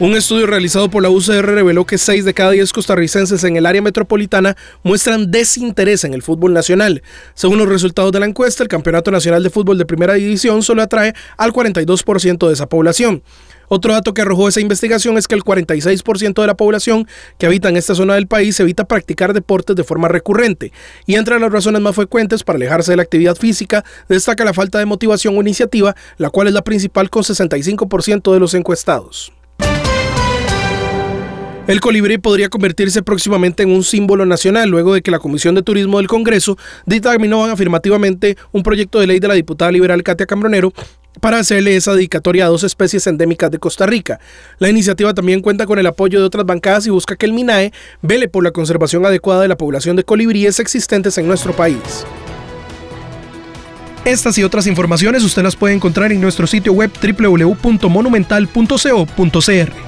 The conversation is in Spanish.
Un estudio realizado por la UCR reveló que 6 de cada 10 costarricenses en el área metropolitana muestran desinterés en el fútbol nacional. Según los resultados de la encuesta, el Campeonato Nacional de Fútbol de Primera División solo atrae al 42% de esa población. Otro dato que arrojó esa investigación es que el 46% de la población que habita en esta zona del país evita practicar deportes de forma recurrente. Y entre las razones más frecuentes para alejarse de la actividad física destaca la falta de motivación o iniciativa, la cual es la principal con 65% de los encuestados. El colibrí podría convertirse próximamente en un símbolo nacional luego de que la Comisión de Turismo del Congreso dictaminó afirmativamente un proyecto de ley de la diputada liberal Katia Cambronero para hacerle esa dedicatoria a dos especies endémicas de Costa Rica. La iniciativa también cuenta con el apoyo de otras bancadas y busca que el MINAE vele por la conservación adecuada de la población de colibríes existentes en nuestro país. Estas y otras informaciones usted las puede encontrar en nuestro sitio web www.monumental.co.cr.